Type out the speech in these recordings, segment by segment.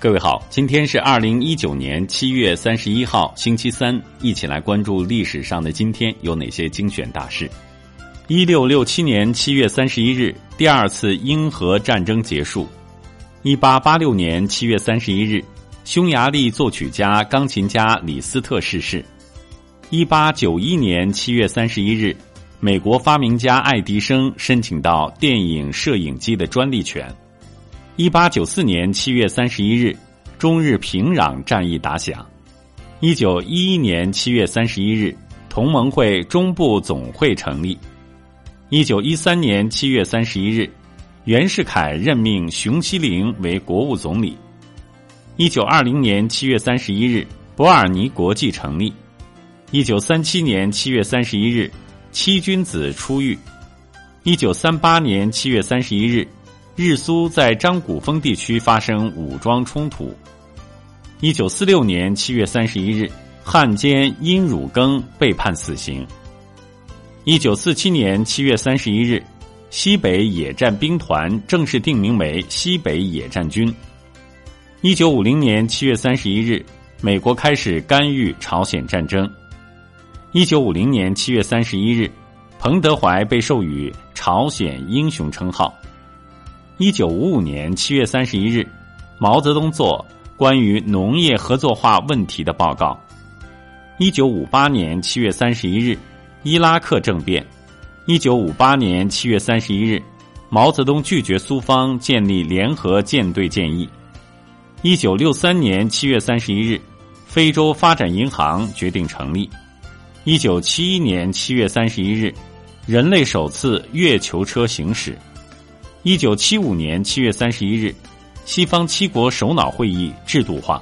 各位好，今天是二零一九年七月三十一号，星期三，一起来关注历史上的今天有哪些精选大事。一六六七年七月三十一日，第二次英荷战争结束。一八八六年七月三十一日，匈牙利作曲家、钢琴家李斯特逝世。一八九一年七月三十一日，美国发明家爱迪生申请到电影摄影机的专利权。一八九四年七月三十一日，中日平壤战役打响。一九一一年七月三十一日，同盟会中部总会成立。一九一三年七月三十一日，袁世凯任命熊希龄为国务总理。一九二零年七月三十一日，伯尔尼国际成立。一九三七年七月三十一日，七君子出狱。一九三八年七月三十一日，日苏在张古峰地区发生武装冲突。一九四六年七月三十一日，汉奸殷汝耕被判死刑。一九四七年七月三十一日，西北野战兵团正式定名为西北野战军。一九五零年七月三十一日，美国开始干预朝鲜战争。一九五零年七月三十一日，彭德怀被授予朝鲜英雄称号。一九五五年七月三十一日，毛泽东作关于农业合作化问题的报告。一九五八年七月三十一日。伊拉克政变，一九五八年七月三十一日，毛泽东拒绝苏方建立联合舰队建议。一九六三年七月三十一日，非洲发展银行决定成立。一九七一年七月三十一日，人类首次月球车行驶。一九七五年七月三十一日，西方七国首脑会议制度化。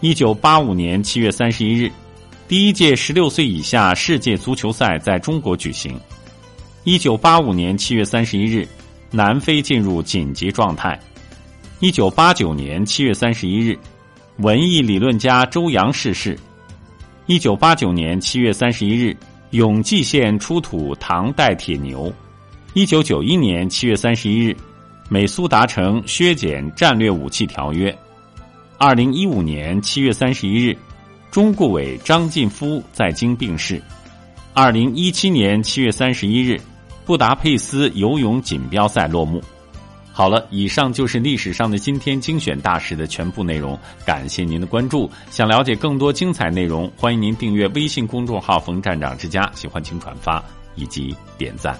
一九八五年七月三十一日。第一届十六岁以下世界足球赛在中国举行。一九八五年七月三十一日，南非进入紧急状态。一九八九年七月三十一日，文艺理论家周扬逝世。一九八九年七月三十一日，永济县出土唐代铁牛。一九九一年七月三十一日，美苏达成削减战略武器条约。二零一五年七月三十一日。中顾委张晋夫在京病逝。二零一七年七月三十一日，布达佩斯游泳锦标赛落幕。好了，以上就是历史上的今天精选大事的全部内容。感谢您的关注。想了解更多精彩内容，欢迎您订阅微信公众号“冯站长之家”。喜欢请转发以及点赞。